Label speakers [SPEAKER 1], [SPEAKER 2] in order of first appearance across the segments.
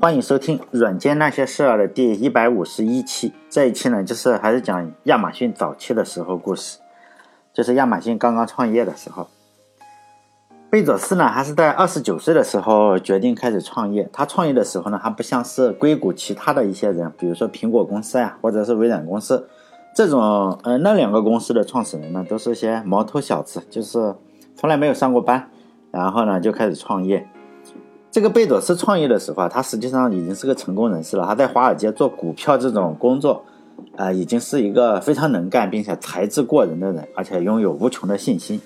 [SPEAKER 1] 欢迎收听《软件那些事儿》的第一百五十一期。这一期呢，就是还是讲亚马逊早期的时候故事，就是亚马逊刚刚创业的时候。贝佐斯呢，还是在二十九岁的时候决定开始创业。他创业的时候呢，还不像是硅谷其他的一些人，比如说苹果公司呀，或者是微软公司这种，呃，那两个公司的创始人呢，都是些毛头小子，就是从来没有上过班，然后呢就开始创业。这个贝佐斯创业的时候啊，他实际上已经是个成功人士了。他在华尔街做股票这种工作，啊，已经是一个非常能干并且才智过人的人，而且拥有无穷的信心。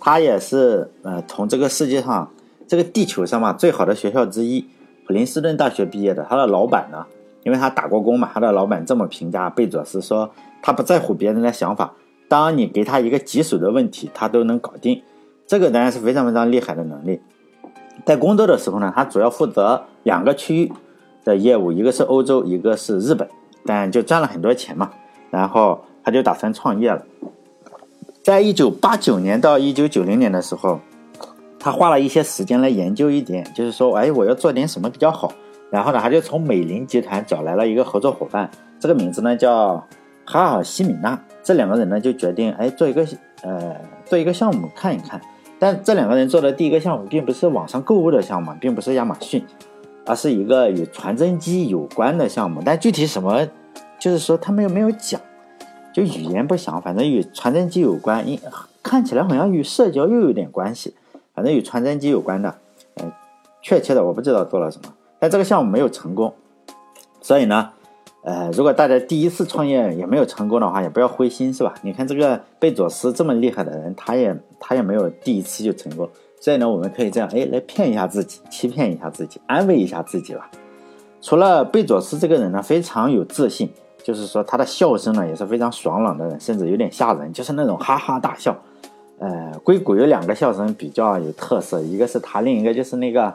[SPEAKER 1] 他也是呃，从这个世界上这个地球上嘛最好的学校之一普林斯顿大学毕业的。他的老板呢，因为他打过工嘛，他的老板这么评价贝佐斯说：他不在乎别人的想法，当你给他一个棘手的问题，他都能搞定。这个当然是非常非常厉害的能力。在工作的时候呢，他主要负责两个区域的业务，一个是欧洲，一个是日本，但就赚了很多钱嘛。然后他就打算创业了。在一九八九年到一九九零年的时候，他花了一些时间来研究一点，就是说，哎，我要做点什么比较好。然后呢，他就从美林集团找来了一个合作伙伴，这个名字呢叫哈尔西米纳。这两个人呢就决定，哎，做一个呃做一个项目看一看。但这两个人做的第一个项目并不是网上购物的项目，并不是亚马逊，而是一个与传真机有关的项目。但具体什么，就是说他们又没有讲，就语言不详，反正与传真机有关，因看起来好像与社交又有点关系，反正与传真机有关的。嗯，确切的我不知道做了什么，但这个项目没有成功，所以呢。呃，如果大家第一次创业也没有成功的话，也不要灰心，是吧？你看这个贝佐斯这么厉害的人，他也他也没有第一次就成功。所以呢，我们可以这样，哎，来骗一下自己，欺骗一下自己，安慰一下自己吧。除了贝佐斯这个人呢，非常有自信，就是说他的笑声呢也是非常爽朗的人，甚至有点吓人，就是那种哈哈大笑。呃，硅谷有两个笑声比较有特色，一个是他，另一个就是那个。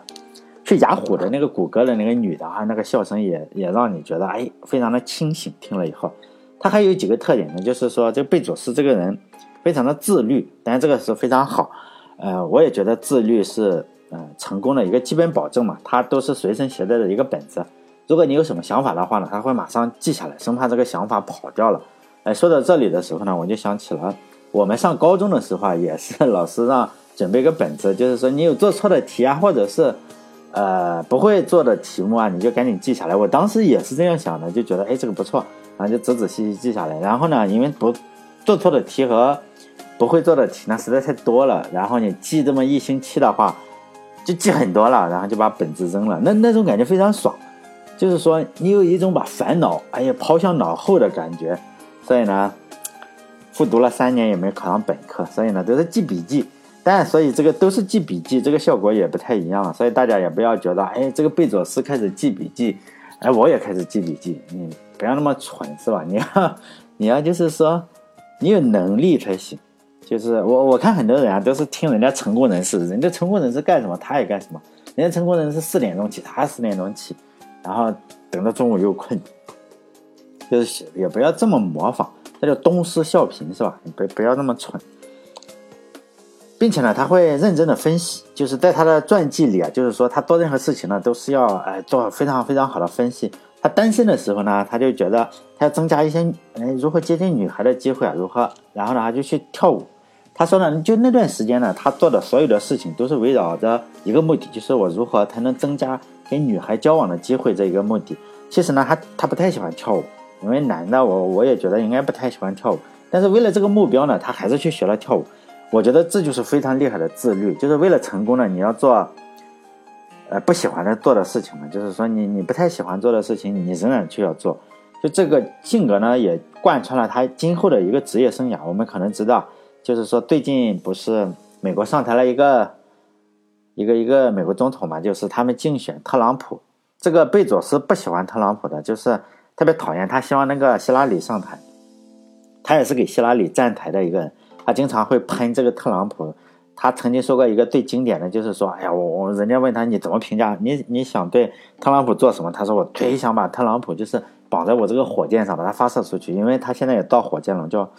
[SPEAKER 1] 去雅虎的那个谷歌的那个女的啊，那个笑声也也让你觉得哎，非常的清醒。听了以后，他还有几个特点呢，就是说这贝佐斯这个人非常的自律，但是这个是非常好。呃，我也觉得自律是呃成功的一个基本保证嘛。他都是随身携带的一个本子，如果你有什么想法的话呢，他会马上记下来，生怕这个想法跑掉了。哎，说到这里的时候呢，我就想起了我们上高中的时候啊，也是 老师让准备个本子，就是说你有做错的题啊，或者是。呃，不会做的题目啊，你就赶紧记下来。我当时也是这样想的，就觉得哎，这个不错，然后就仔仔细细记下来。然后呢，因为不做错的题和不会做的题呢实在太多了，然后你记这么一星期的话，就记很多了，然后就把本子扔了。那那种感觉非常爽，就是说你有一种把烦恼哎呀抛向脑后的感觉。所以呢，复读了三年也没考上本科，所以呢都是记笔记。但所以这个都是记笔记，这个效果也不太一样，所以大家也不要觉得，哎，这个贝佐斯开始记笔记，哎，我也开始记笔记，你不要那么蠢，是吧？你要，你要就是说，你有能力才行。就是我我看很多人啊，都是听人家成功人士，人家成功人士干什么，他也干什么。人家成功人士四点钟起，他四点钟起，然后等到中午又困，就是也不要这么模仿，那叫东施效颦，是吧？你不不要那么蠢。并且呢，他会认真的分析，就是在他的传记里啊，就是说他做任何事情呢，都是要哎做非常非常好的分析。他单身的时候呢，他就觉得他要增加一些哎如何接近女孩的机会啊，如何，然后呢他就去跳舞。他说呢，就那段时间呢，他做的所有的事情都是围绕着一个目的，就是我如何才能增加跟女孩交往的机会这一个目的。其实呢，他他不太喜欢跳舞，因为男的我我也觉得应该不太喜欢跳舞，但是为了这个目标呢，他还是去学了跳舞。我觉得这就是非常厉害的自律，就是为了成功呢，你要做，呃，不喜欢的做的事情嘛，就是说你你不太喜欢做的事情，你仍然就要做，就这个性格呢，也贯穿了他今后的一个职业生涯。我们可能知道，就是说最近不是美国上台了一个一个一个美国总统嘛，就是他们竞选特朗普，这个贝佐斯不喜欢特朗普的，就是特别讨厌他，希望那个希拉里上台，他也是给希拉里站台的一个。经常会喷这个特朗普，他曾经说过一个最经典的，就是说，哎呀，我我人家问他你怎么评价，你你想对特朗普做什么？他说我最想把特朗普就是绑在我这个火箭上，把它发射出去，因为他现在也造火箭了，叫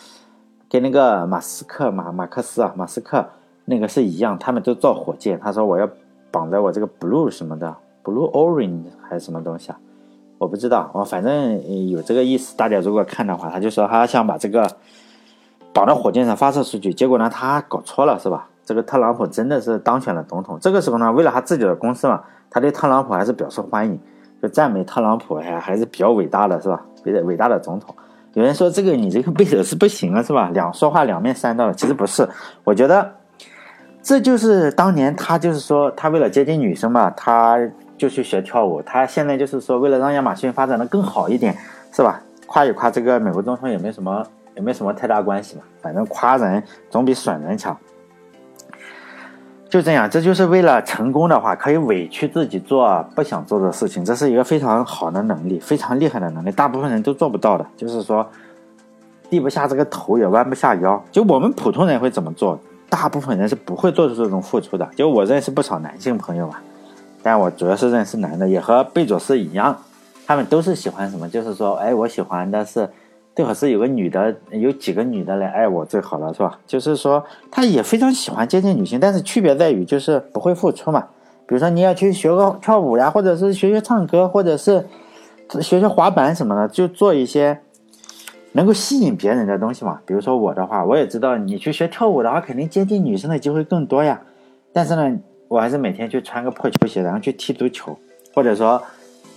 [SPEAKER 1] 跟那个马斯克马马克思啊，马斯克那个是一样，他们都造火箭。他说我要绑在我这个 blue 什么的 Blue Orange 还是什么东西啊？我不知道，我反正有这个意思。大家如果看的话，他就说他想把这个绑到火箭上发射出去，结果呢他搞错了，是吧？这个特朗普真的是当选了总统。这个时候呢，为了他自己的公司嘛，他对特朗普还是表示欢迎，就赞美特朗普还还是比较伟大的，是吧？伟伟大的总统。有人说这个你这个贝佐斯不行了，是吧？两说话两面三刀的。其实不是，我觉得这就是当年他就是说他为了接近女生嘛，他。就去学跳舞，他现在就是说，为了让亚马逊发展的更好一点，是吧？夸一夸这个美国总统也没什么，也没什么太大关系嘛。反正夸人总比损人强。就这样，这就是为了成功的话，可以委屈自己做不想做的事情，这是一个非常好的能力，非常厉害的能力，大部分人都做不到的。就是说，低不下这个头，也弯不下腰。就我们普通人会怎么做？大部分人是不会做出这种付出的。就我认识不少男性朋友啊。但我主要是认识男的，也和贝佐斯一样，他们都是喜欢什么？就是说，哎，我喜欢的是，最好是有个女的，有几个女的来爱我最好了，是吧？就是说，他也非常喜欢接近女性，但是区别在于就是不会付出嘛。比如说，你要去学个跳舞呀，或者是学学唱歌，或者是学学滑板什么的，就做一些能够吸引别人的东西嘛。比如说我的话，我也知道你去学跳舞的话，肯定接近女生的机会更多呀。但是呢。我还是每天去穿个破球鞋，然后去踢足球，或者说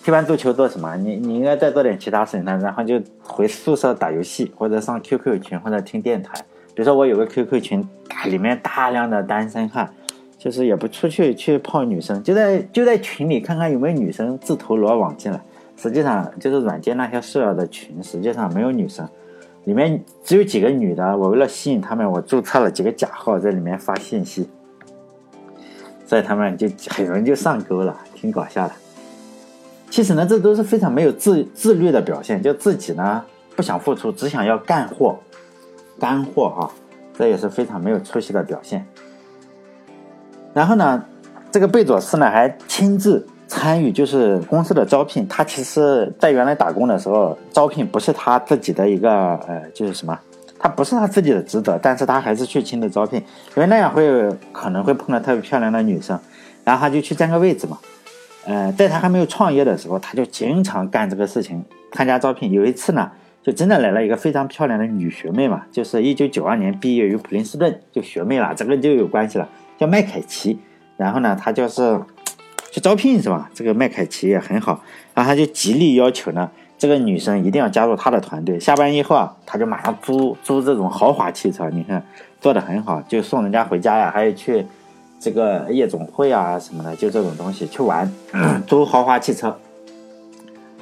[SPEAKER 1] 踢完足球做什么？你你应该再做点其他事情呢，然后就回宿舍打游戏，或者上 QQ 群，或者听电台。比如说我有个 QQ 群，里面大量的单身汉，就是也不出去去泡女生，就在就在群里看看有没有女生自投罗网进来。实际上就是软件那些室友的群，实际上没有女生，里面只有几个女的。我为了吸引他们，我注册了几个假号在里面发信息。所以他们就很容易就上钩了，挺搞笑的。其实呢，这都是非常没有自自律的表现，就自己呢不想付出，只想要干货，干货哈，这也是非常没有出息的表现。然后呢，这个贝佐斯呢还亲自参与就是公司的招聘。他其实在原来打工的时候，招聘不是他自己的一个呃，就是什么。他不是他自己的职责，但是他还是去亲自招聘，因为那样会可能会碰到特别漂亮的女生，然后他就去占个位置嘛。呃，在他还没有创业的时候，他就经常干这个事情，参加招聘。有一次呢，就真的来了一个非常漂亮的女学妹嘛，就是一九九二年毕业于普林斯顿，就学妹了，这个就有关系了，叫麦凯奇。然后呢，他就是去招聘是吧？这个麦凯奇也很好，然后他就极力要求呢。这个女生一定要加入他的团队。下班以后啊，他就马上租租这种豪华汽车，你看做的很好，就送人家回家呀，还有去这个夜总会啊什么的，就这种东西去玩，租豪华汽车。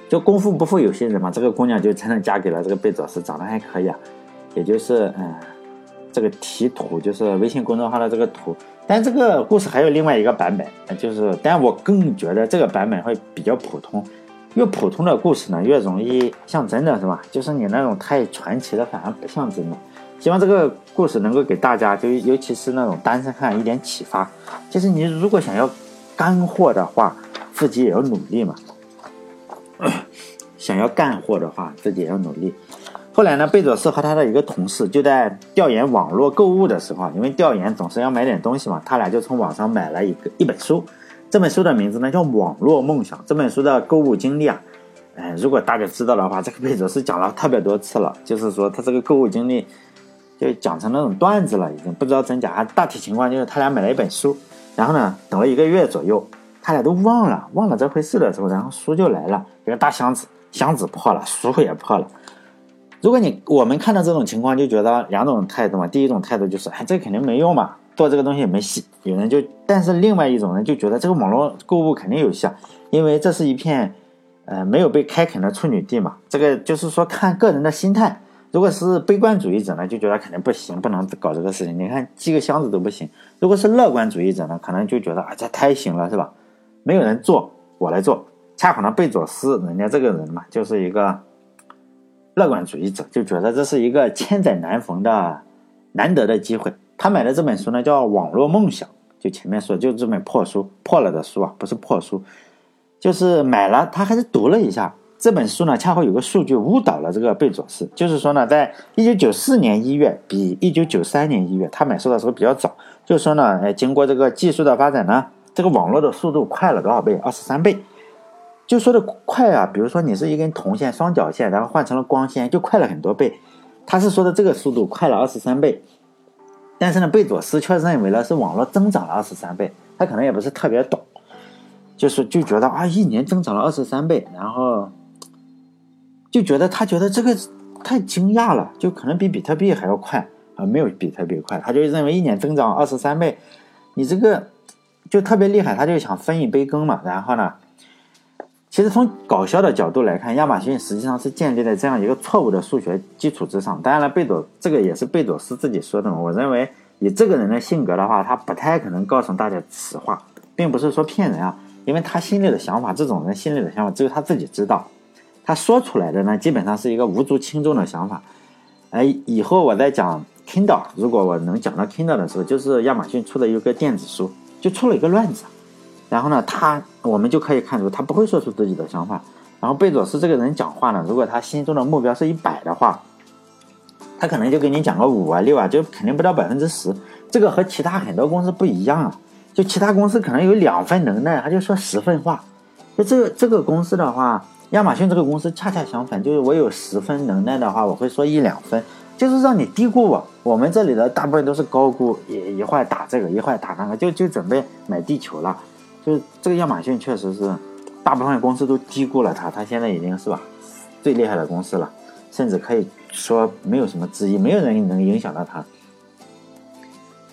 [SPEAKER 1] 就功夫不负有心人嘛，这个姑娘就真的嫁给了这个贝佐斯，长得还可以啊，也就是嗯，这个题图就是微信公众号的这个图。但这个故事还有另外一个版本，就是，但我更觉得这个版本会比较普通。越普通的故事呢，越容易像真的，是吧？就是你那种太传奇的，反而不像真的。希望这个故事能够给大家，就尤其是那种单身汉一点启发。就是你如果想要干货的话，自己也要努力嘛。想要干货的话，自己也要努力。后来呢，贝佐斯和他的一个同事就在调研网络购物的时候，因为调研总是要买点东西嘛，他俩就从网上买了一个一本书。这本书的名字呢叫《网络梦想》。这本书的购物经历啊，哎，如果大家知道的话，这个贝佐斯讲了特别多次了。就是说他这个购物经历就讲成那种段子了，已经不知道真假。大体情况就是他俩买了一本书，然后呢等了一个月左右，他俩都忘了忘了这回事的时候，然后书就来了，一个大箱子，箱子破了，书也破了。如果你我们看到这种情况，就觉得两种态度嘛。第一种态度就是，哎，这肯定没用嘛。做这个东西也没戏，有人就，但是另外一种人就觉得这个网络购物肯定有效，因为这是一片，呃，没有被开垦的处女地嘛。这个就是说看个人的心态。如果是悲观主义者呢，就觉得肯定不行，不能搞这个事情。你看寄个箱子都不行。如果是乐观主义者呢，可能就觉得啊，这太行了，是吧？没有人做，我来做。恰好呢，贝佐斯人家这个人嘛，就是一个乐观主义者，就觉得这是一个千载难逢的难得的机会。他买的这本书呢，叫《网络梦想》，就前面说，就这本破书，破了的书啊，不是破书，就是买了，他还是读了一下这本书呢。恰好有个数据误导了这个贝佐斯，就是说呢，在一九九四年一月，比一九九三年一月他买书的时候比较早，就是说呢，哎，经过这个技术的发展呢，这个网络的速度快了多少倍？二十三倍。就说的快啊，比如说你是一根铜线、双绞线，然后换成了光纤，就快了很多倍。他是说的这个速度快了二十三倍，但是呢，贝佐斯却认为呢是网络增长了二十三倍。他可能也不是特别懂，就是就觉得啊，一年增长了二十三倍，然后就觉得他觉得这个太惊讶了，就可能比比特币还要快啊，没有比特币快。他就认为一年增长二十三倍，你这个就特别厉害，他就想分一杯羹嘛。然后呢？其实从搞笑的角度来看，亚马逊实际上是建立在这样一个错误的数学基础之上。当然了，贝佐这个也是贝佐斯自己说的嘛。我认为以这个人的性格的话，他不太可能告诉大家实话，并不是说骗人啊，因为他心里的想法，这种人心里的想法只有他自己知道。他说出来的呢，基本上是一个无足轻重的想法。哎，以后我在讲 Kindle，如果我能讲到 Kindle 的时候，就是亚马逊出的一个电子书，就出了一个乱子。然后呢，他我们就可以看出，他不会说出自己的想法。然后贝佐斯这个人讲话呢，如果他心中的目标是一百的话，他可能就给你讲个五啊六啊，就肯定不到百分之十。这个和其他很多公司不一样啊，就其他公司可能有两份能耐，他就说十分话。就这个这个公司的话，亚马逊这个公司恰恰相反，就是我有十分能耐的话，我会说一两分，就是让你低估我。我们这里的大部分都是高估，一一会儿打这个，一会儿打那个，就就准备买地球了。就是这个亚马逊确实是，大部分公司都低估了它，它现在已经是吧最厉害的公司了，甚至可以说没有什么之一，没有人能影响到它。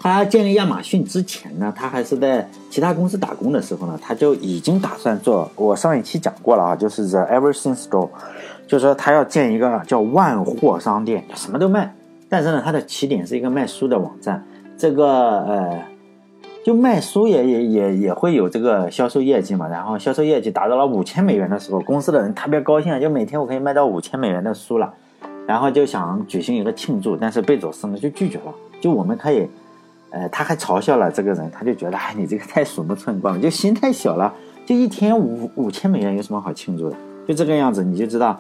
[SPEAKER 1] 他建立亚马逊之前呢，他还是在其他公司打工的时候呢，他就已经打算做。我上一期讲过了啊，就是 The Everything Store，就是说他要建一个叫万货商店，什么都卖。但是呢，他的起点是一个卖书的网站，这个呃。就卖书也也也也会有这个销售业绩嘛，然后销售业绩达到了五千美元的时候，公司的人特别高兴，就每天我可以卖到五千美元的书了，然后就想举行一个庆祝，但是贝佐斯呢就拒绝了，就我们可以，呃，他还嘲笑了这个人，他就觉得哎，你这个太鼠目寸光了，就心太小了，就一天五五千美元有什么好庆祝的？就这个样子，你就知道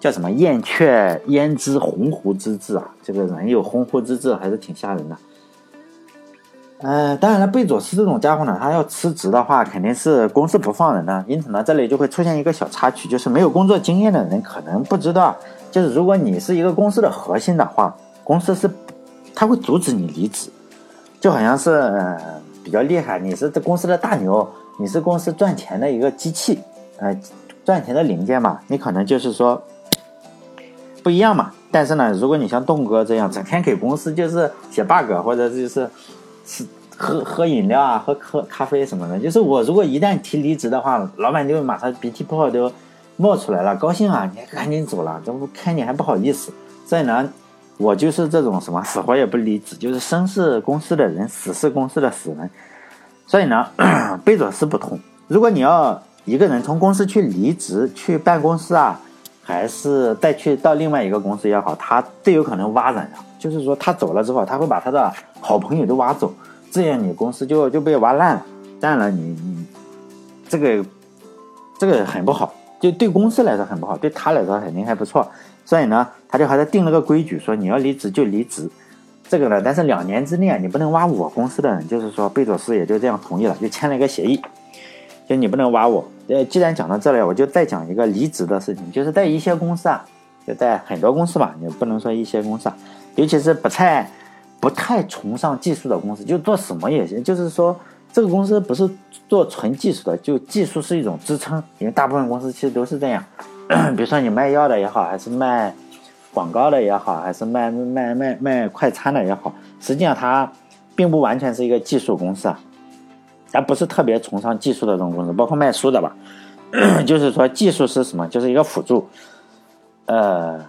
[SPEAKER 1] 叫什么燕雀焉知鸿鹄之志啊？这个人有鸿鹄之志还是挺吓人的。呃，当然了，贝佐斯这种家伙呢，他要辞职的话，肯定是公司不放人的。因此呢，这里就会出现一个小插曲，就是没有工作经验的人可能不知道，就是如果你是一个公司的核心的话，公司是他会阻止你离职，就好像是呃比较厉害，你是这公司的大牛，你是公司赚钱的一个机器，呃，赚钱的零件嘛，你可能就是说不一样嘛。但是呢，如果你像栋哥这样，整天给公司就是写 bug 或者就是。是喝喝饮料啊，喝喝咖啡什么的。就是我如果一旦提离职的话，老板就马上鼻涕泡都冒出来了，高兴啊，你赶紧走了，这不看你还不好意思。所以呢，我就是这种什么死活也不离职，就是生是公司的人，死是公司的死人。所以呢，贝佐斯不同。如果你要一个人从公司去离职去办公室啊，还是再去到另外一个公司也好，他最有可能挖人啊。就是说他走了之后，他会把他的。好朋友都挖走，这样你公司就就被挖烂了。当然了，你你这个这个很不好，就对公司来说很不好，对他来说肯定还不错。所以呢，他就还是定了个规矩，说你要离职就离职。这个呢，但是两年之内啊你不能挖我公司的人。就是说，贝佐斯也就这样同意了，就签了一个协议，就你不能挖我。呃，既然讲到这里，我就再讲一个离职的事情，就是在一些公司啊，就在很多公司吧，你不能说一些公司啊，尤其是不太。不太崇尚技术的公司，就做什么也行。就是说，这个公司不是做纯技术的，就技术是一种支撑。因为大部分公司其实都是这样。比如说你卖药的也好，还是卖广告的也好，还是卖卖卖卖快餐的也好，实际上它并不完全是一个技术公司啊。它不是特别崇尚技术的这种公司，包括卖书的吧。就是说，技术是什么？就是一个辅助。呃。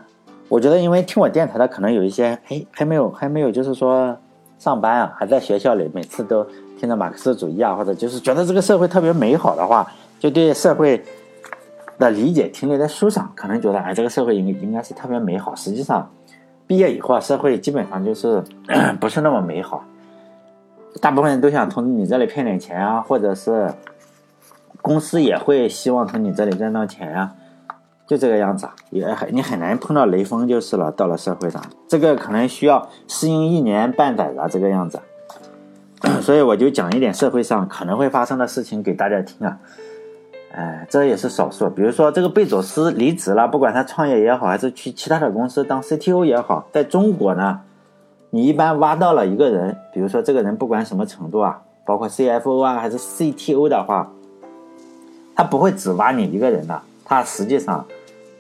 [SPEAKER 1] 我觉得，因为听我电台的可能有一些，哎，还没有，还没有，就是说上班啊，还在学校里，每次都听着马克思主义啊，或者就是觉得这个社会特别美好的话，就对社会的理解停留在书上，可能觉得，哎，这个社会应该应该是特别美好。实际上，毕业以后，社会基本上就是 不是那么美好，大部分人都想从你这里骗点钱啊，或者是公司也会希望从你这里赚到钱啊。就这个样子啊，也很你很难碰到雷锋就是了。到了社会上，这个可能需要适应一年半载的这个样子。所以我就讲一点社会上可能会发生的事情给大家听啊。哎，这也是少数。比如说这个贝佐斯离职了，不管他创业也好，还是去其他的公司当 CTO 也好，在中国呢，你一般挖到了一个人，比如说这个人不管什么程度啊，包括 CFO 啊还是 CTO 的话，他不会只挖你一个人的，他实际上。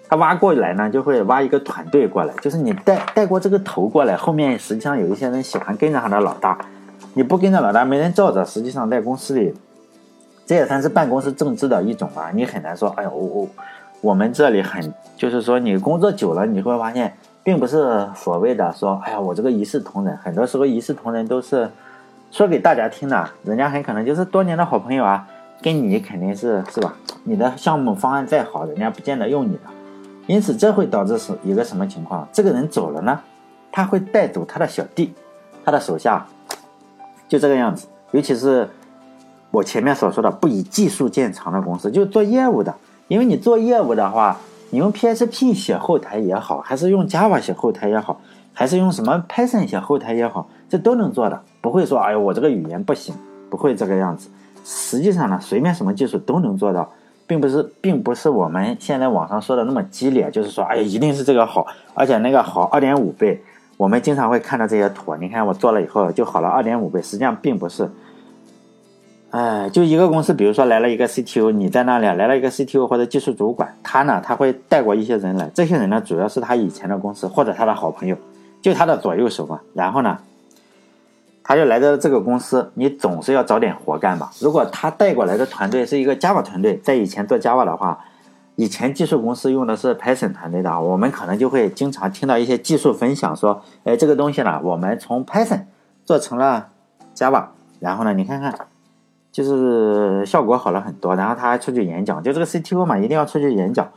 [SPEAKER 1] 他挖过来呢，就会挖一个团队过来，就是你带带过这个头过来，后面实际上有一些人喜欢跟着他的老大，你不跟着老大，没人罩着，实际上在公司里，这也算是办公室政治的一种啊。你很难说，哎呦，我我我们这里很，就是说你工作久了，你会发现，并不是所谓的说，哎呀，我这个一视同仁，很多时候一视同仁都是说给大家听的，人家很可能就是多年的好朋友啊，跟你肯定是是吧？你的项目方案再好，人家不见得用你的。因此，这会导致是一个什么情况？这个人走了呢，他会带走他的小弟，他的手下，就这个样子。尤其是我前面所说的不以技术见长的公司，就做业务的。因为你做业务的话，你用 PHP 写后台也好，还是用 Java 写后台也好，还是用什么 Python 写后台也好，这都能做的。不会说，哎呀，我这个语言不行，不会这个样子。实际上呢，随便什么技术都能做到。并不是，并不是我们现在网上说的那么激烈，就是说，哎呀，一定是这个好，而且那个好二点五倍。我们经常会看到这些图，你看我做了以后就好了二点五倍，实际上并不是。哎，就一个公司，比如说来了一个 CTO，你在那里来了一个 CTO 或者技术主管，他呢，他会带过一些人来，这些人呢，主要是他以前的公司或者他的好朋友，就他的左右手嘛。然后呢？他就来到这个公司，你总是要找点活干吧。如果他带过来的团队是一个 Java 团队，在以前做 Java 的话，以前技术公司用的是 Python 团队的，我们可能就会经常听到一些技术分享，说，哎，这个东西呢，我们从 Python 做成了 Java，然后呢，你看看，就是效果好了很多。然后他还出去演讲，就这个 CTO 嘛，一定要出去演讲。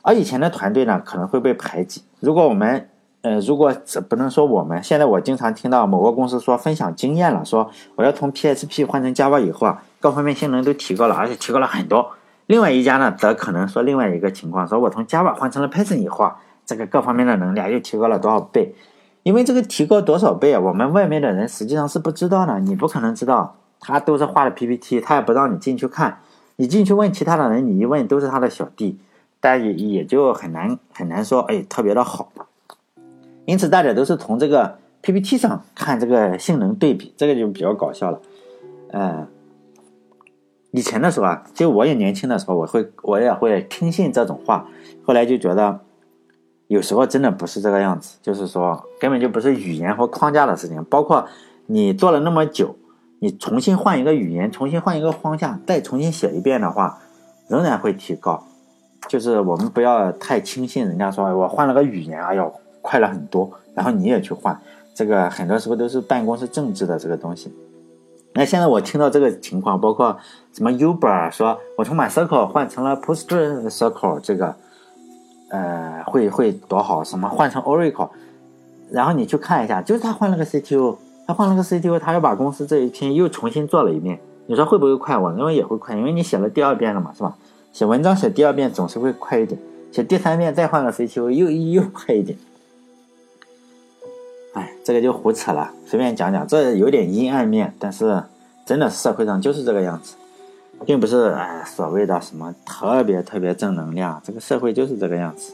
[SPEAKER 1] 而以前的团队呢，可能会被排挤。如果我们呃，如果这不能说我们现在，我经常听到某个公司说分享经验了，说我要从 PHP 换成 Java 以后啊，各方面性能都提高了，而且提高了很多。另外一家呢，则可能说另外一个情况，说我从 Java 换成了 Python 以后啊，这个各方面的能力又提高了多少倍？因为这个提高多少倍啊，我们外面的人实际上是不知道的，你不可能知道，他都是画的 PPT，他也不让你进去看，你进去问其他的人，你一问都是他的小弟，但也也就很难很难说，哎，特别的好。因此，大家都是从这个 PPT 上看这个性能对比，这个就比较搞笑了。呃，以前的时候啊，就我也年轻的时候，我会我也会听信这种话，后来就觉得有时候真的不是这个样子，就是说根本就不是语言和框架的事情。包括你做了那么久，你重新换一个语言，重新换一个框架，再重新写一遍的话，仍然会提高。就是我们不要太轻信人家说，我换了个语言，哎呦。快了很多，然后你也去换，这个很多时候都是办公室政治的这个东西。那现在我听到这个情况，包括什么 Uber 说，我从 MyCircle 换成了 PostgreSQL，这个呃会会多好？什么换成 Oracle？然后你去看一下，就是他换了个 CTO，他换了个 CTO，他又把公司这一篇又重新做了一遍。你说会不会快？我认为也会快，因为你写了第二遍了嘛，是吧？写文章写第二遍总是会快一点，写第三遍再换个 CTO 又又快一点。哎，这个就胡扯了，随便讲讲，这有点阴暗面，但是真的社会上就是这个样子，并不是哎所谓的什么特别特别正能量，这个社会就是这个样子。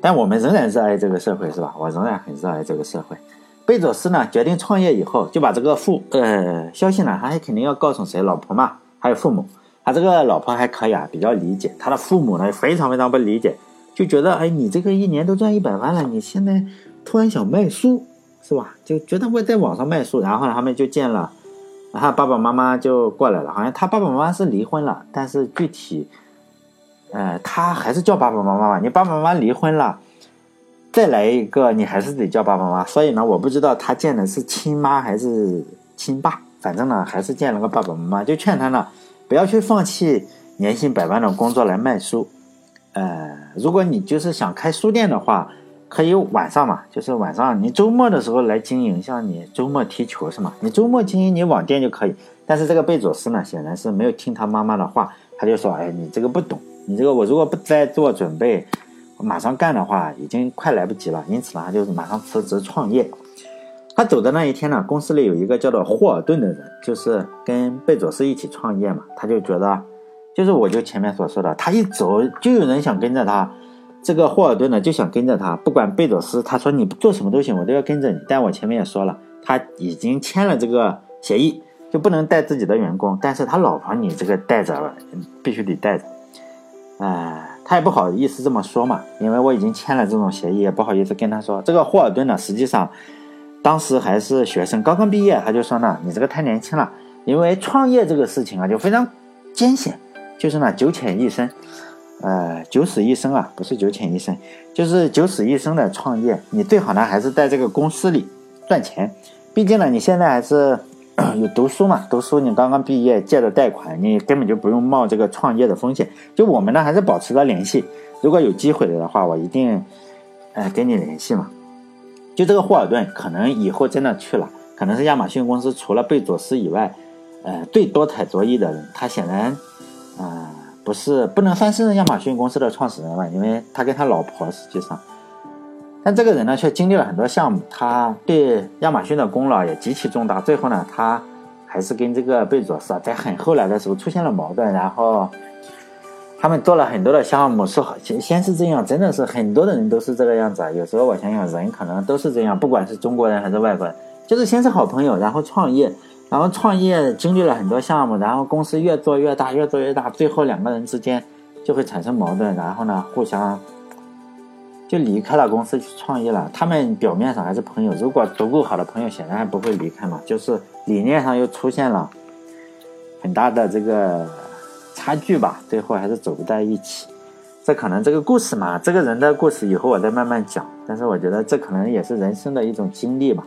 [SPEAKER 1] 但我们仍然热爱这个社会，是吧？我仍然很热爱这个社会。贝佐斯呢，决定创业以后，就把这个父呃消息呢，他还肯定要告诉谁？老婆嘛，还有父母。他这个老婆还可以啊，比较理解。他的父母呢，非常非常不理解，就觉得哎，你这个一年都赚一百万了，你现在。突然想卖书，是吧？就觉得会在网上卖书，然后呢，他们就见了，然后爸爸妈妈就过来了。好像他爸爸妈妈是离婚了，但是具体，呃，他还是叫爸爸妈妈吧。你爸爸妈妈离婚了，再来一个，你还是得叫爸爸妈妈。所以呢，我不知道他见的是亲妈还是亲爸，反正呢，还是见了个爸爸妈妈，就劝他呢，不要去放弃年薪百万的工作来卖书。呃，如果你就是想开书店的话。可以晚上嘛，就是晚上你周末的时候来经营，像你周末踢球是吗？你周末经营你网店就可以。但是这个贝佐斯呢，显然是没有听他妈妈的话，他就说：“哎，你这个不懂，你这个我如果不再做准备，马上干的话，已经快来不及了。”因此呢，他就是马上辞职创业。他走的那一天呢，公司里有一个叫做霍尔顿的人，就是跟贝佐斯一起创业嘛，他就觉得，就是我就前面所说的，他一走就有人想跟着他。这个霍尔顿呢就想跟着他，不管贝佐斯，他说你做什么都行，我都要跟着你。但我前面也说了，他已经签了这个协议，就不能带自己的员工，但是他老婆你这个带着了，必须得带着。哎，他也不好意思这么说嘛，因为我已经签了这种协议，也不好意思跟他说。这个霍尔顿呢，实际上当时还是学生，刚刚毕业，他就说呢，你这个太年轻了，因为创业这个事情啊，就非常艰险，就是呢九浅一深。呃，九死一生啊，不是九浅一生，就是九死一生的创业。你最好呢，还是在这个公司里赚钱。毕竟呢，你现在还是有读书嘛，读书你刚刚毕业，借着贷款，你根本就不用冒这个创业的风险。就我们呢，还是保持着联系。如果有机会的话，我一定，呃，跟你联系嘛。就这个霍尔顿，可能以后真的去了，可能是亚马逊公司除了贝佐斯以外，呃，最多才多艺的人。他显然，啊。不是不能算是亚马逊公司的创始人吧，因为他跟他老婆实际上，但这个人呢却经历了很多项目，他对亚马逊的功劳也极其重大。最后呢，他还是跟这个贝佐斯啊，在很后来的时候出现了矛盾，然后他们做了很多的项目，是先先是这样，真的是很多的人都是这个样子。有时候我想想，人可能都是这样，不管是中国人还是外国人，就是先是好朋友，然后创业。然后创业经历了很多项目，然后公司越做越大，越做越大，最后两个人之间就会产生矛盾，然后呢，互相就离开了公司去创业了。他们表面上还是朋友，如果足够好的朋友，显然还不会离开嘛。就是理念上又出现了很大的这个差距吧，最后还是走不在一起。这可能这个故事嘛，这个人的故事以后我再慢慢讲。但是我觉得这可能也是人生的一种经历吧，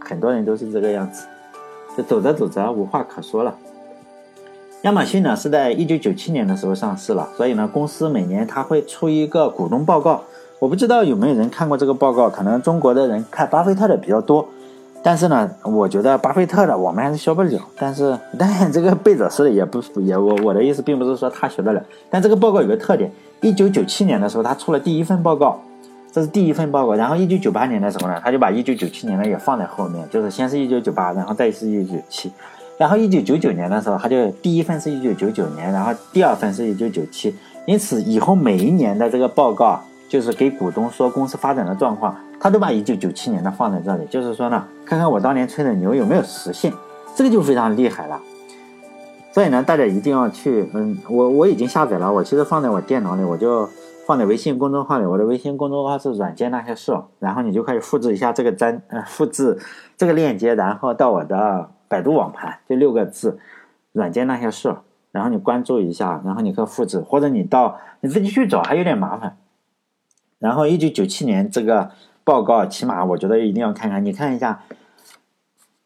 [SPEAKER 1] 很多人都是这个样子。就走着走着无话可说了。亚马逊呢是在一九九七年的时候上市了，所以呢公司每年它会出一个股东报告。我不知道有没有人看过这个报告，可能中国的人看巴菲特的比较多。但是呢，我觉得巴菲特的我们还是学不了。但是，但这个贝佐斯的也不也我我的意思并不是说他学得了。但这个报告有个特点，一九九七年的时候他出了第一份报告。这是第一份报告，然后一九九八年的时候呢，他就把一九九七年的也放在后面，就是先是一九九八，然后再是一九九七，然后一九九九年的时候，他就第一份是一九九九年，然后第二份是一九九七，因此以后每一年的这个报告，就是给股东说公司发展的状况，他都把一九九七年的放在这里，就是说呢，看看我当年吹的牛有没有实现，这个就非常厉害了。所以呢，大家一定要去，嗯，我我已经下载了，我其实放在我电脑里，我就。放在微信公众号里，我的微信公众号是软件那些事，然后你就可以复制一下这个粘，呃，复制这个链接，然后到我的百度网盘，就六个字，软件那些事，然后你关注一下，然后你可以复制，或者你到你自己去找还有点麻烦。然后一九九七年这个报告，起码我觉得一定要看看，你看一下，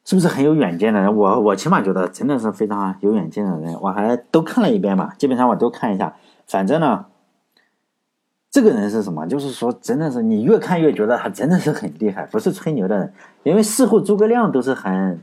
[SPEAKER 1] 是不是很有远见的人？我我起码觉得真的是非常有远见的人，我还都看了一遍嘛，基本上我都看一下，反正呢。这个人是什么？就是说，真的是你越看越觉得他真的是很厉害，不是吹牛的人。因为事后诸葛亮都是很，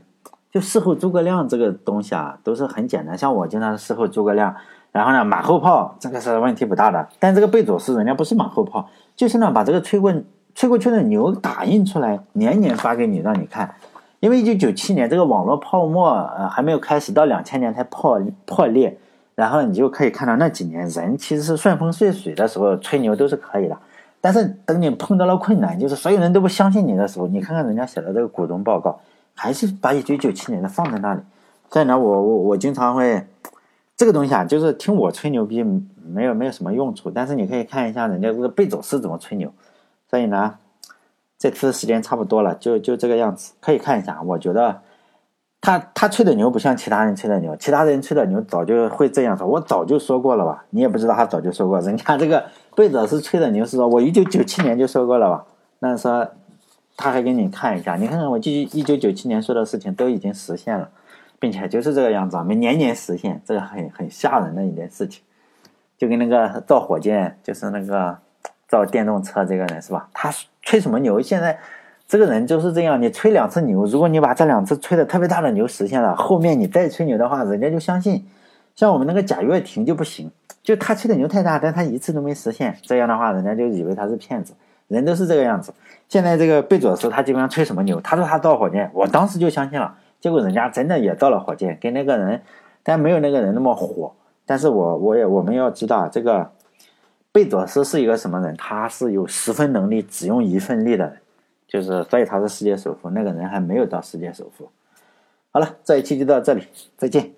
[SPEAKER 1] 就事后诸葛亮这个东西啊，都是很简单。像我经常事后诸葛亮，然后呢马后炮，这个是问题不大的。但这个贝佐斯人家不是马后炮，就是呢把这个吹过吹过去的牛打印出来，年年发给你让你看。因为一九九七年这个网络泡沫呃还没有开始，到两千年才破破裂。然后你就可以看到那几年人其实是顺风顺水的时候吹牛都是可以的，但是等你碰到了困难，就是所有人都不相信你的时候，你看看人家写的这个股东报告，还是把一九九七年的放在那里。所以呢，我我我经常会这个东西啊，就是听我吹牛逼没有没有什么用处，但是你可以看一下人家这个贝佐斯怎么吹牛。所以呢，这次时间差不多了，就就这个样子，可以看一下，我觉得。他他吹的牛不像其他人吹的牛，其他人吹的牛早就会这样说，我早就说过了吧？你也不知道他早就说过，人家这个贝佐斯吹的牛是说我一九九七年就说过了吧？那说他还给你看一下，你看看我一一九九七年说的事情都已经实现了，并且就是这个样子啊，每年年实现，这个很很吓人的一件事情，就跟那个造火箭，就是那个造电动车这个人是吧？他吹什么牛？现在。这个人就是这样，你吹两次牛，如果你把这两次吹的特别大的牛实现了，后面你再吹牛的话，人家就相信。像我们那个贾跃亭就不行，就他吹的牛太大，但他一次都没实现，这样的话，人家就以为他是骗子。人都是这个样子。现在这个贝佐斯他基本上吹什么牛？他说他造火箭，我当时就相信了。结果人家真的也造了火箭，跟那个人，但没有那个人那么火。但是我我也我们要知道，这个贝佐斯是一个什么人？他是有十分能力只用一份力的人，就是所以他是世界首富。那个人还没有到世界首富。好了，这一期就到这里，再见。